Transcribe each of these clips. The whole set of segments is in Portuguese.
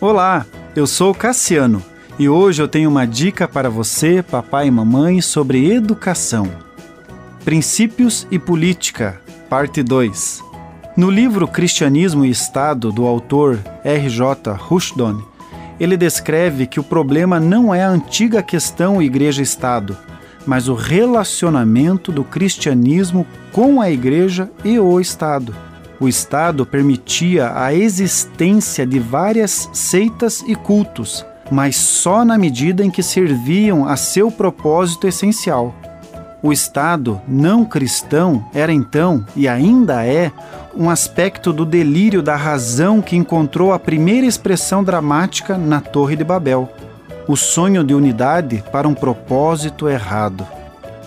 Olá, eu sou Cassiano e hoje eu tenho uma dica para você, papai e mamãe, sobre educação. Princípios e Política, parte 2. No livro Cristianismo e Estado, do autor R.J. Rushdon, ele descreve que o problema não é a antiga questão igreja-estado, mas o relacionamento do cristianismo com a igreja e o Estado o Estado permitia a existência de várias seitas e cultos, mas só na medida em que serviam a seu propósito essencial. O Estado não cristão era então, e ainda é, um aspecto do delírio da razão que encontrou a primeira expressão dramática na Torre de Babel o sonho de unidade para um propósito errado.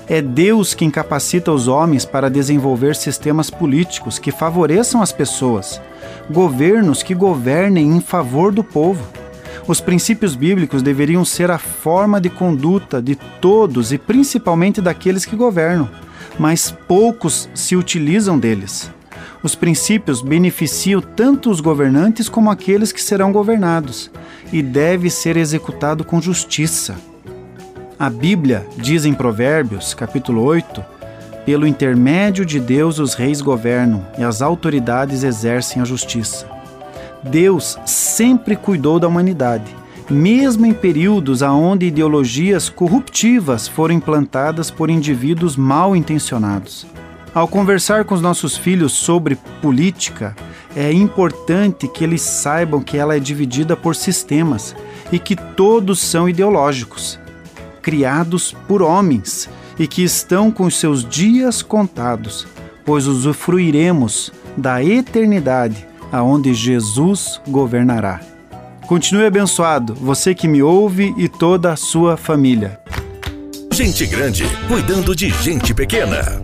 É Deus quem capacita os homens para desenvolver sistemas políticos que favoreçam as pessoas, governos que governem em favor do povo. Os princípios bíblicos deveriam ser a forma de conduta de todos e principalmente daqueles que governam, mas poucos se utilizam deles. Os princípios beneficiam tanto os governantes como aqueles que serão governados, e deve ser executado com justiça. A Bíblia diz em Provérbios, capítulo 8, pelo intermédio de Deus os reis governam e as autoridades exercem a justiça. Deus sempre cuidou da humanidade, mesmo em períodos onde ideologias corruptivas foram implantadas por indivíduos mal intencionados. Ao conversar com os nossos filhos sobre política, é importante que eles saibam que ela é dividida por sistemas e que todos são ideológicos criados por homens e que estão com seus dias contados, pois usufruiremos da eternidade aonde Jesus governará. Continue abençoado, você que me ouve e toda a sua família. Gente grande cuidando de gente pequena.